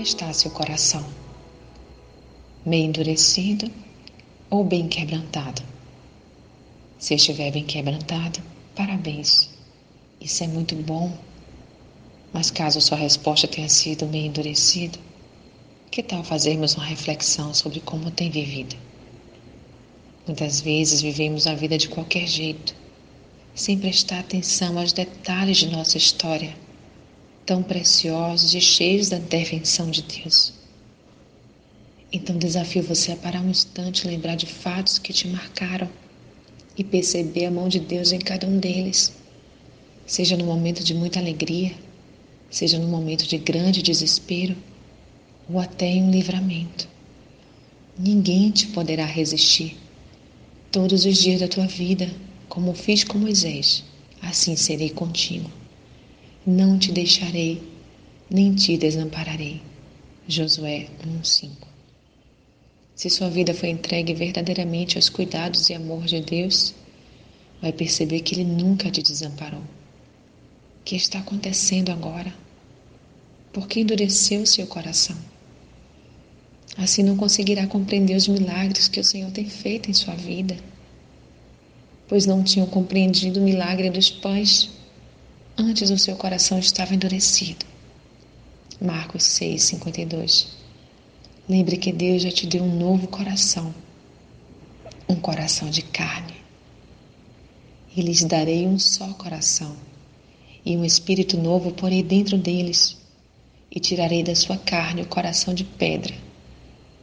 Está seu coração? Meio endurecido ou bem quebrantado? Se estiver bem quebrantado, parabéns. Isso é muito bom. Mas caso sua resposta tenha sido meio endurecido, que tal fazermos uma reflexão sobre como tem vivido? Muitas vezes vivemos a vida de qualquer jeito, sem prestar atenção aos detalhes de nossa história tão preciosos e cheios da intervenção de Deus. Então desafio você a parar um instante e lembrar de fatos que te marcaram e perceber a mão de Deus em cada um deles, seja no momento de muita alegria, seja no momento de grande desespero ou até em um livramento. Ninguém te poderá resistir. Todos os dias da tua vida, como fiz com Moisés, assim serei contigo. Não te deixarei, nem te desampararei. Josué 1:5. Se sua vida foi entregue verdadeiramente aos cuidados e amor de Deus, vai perceber que Ele nunca te desamparou. O que está acontecendo agora? Por que endureceu seu coração? Assim não conseguirá compreender os milagres que o Senhor tem feito em sua vida, pois não tinham compreendido o milagre dos pães Antes o seu coração estava endurecido. Marcos 6, 52. Lembre que Deus já te deu um novo coração, um coração de carne. E lhes darei um só coração, e um espírito novo porei dentro deles, e tirarei da sua carne o coração de pedra,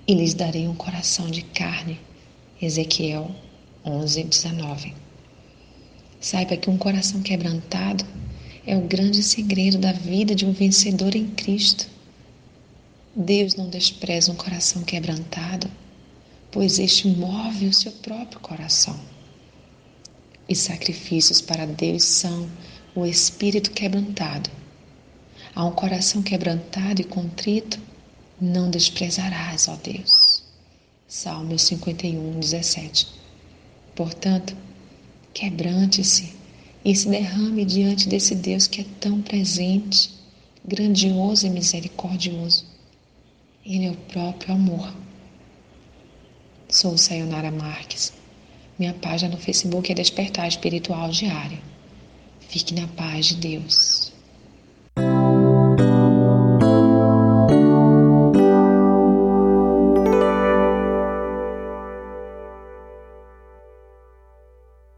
e lhes darei um coração de carne. Ezequiel 11, 19. Saiba que um coração quebrantado é o grande segredo da vida de um vencedor em Cristo. Deus não despreza um coração quebrantado, pois este move o seu próprio coração. E sacrifícios para Deus são o espírito quebrantado. A um coração quebrantado e contrito, não desprezarás, ó Deus. Salmo 51, 17. Portanto, quebrante-se e se derrame diante desse Deus que é tão presente, grandioso e misericordioso. Ele é o próprio amor. Sou Sayonara Marques. Minha página no Facebook é Despertar Espiritual Diário. Fique na paz de Deus.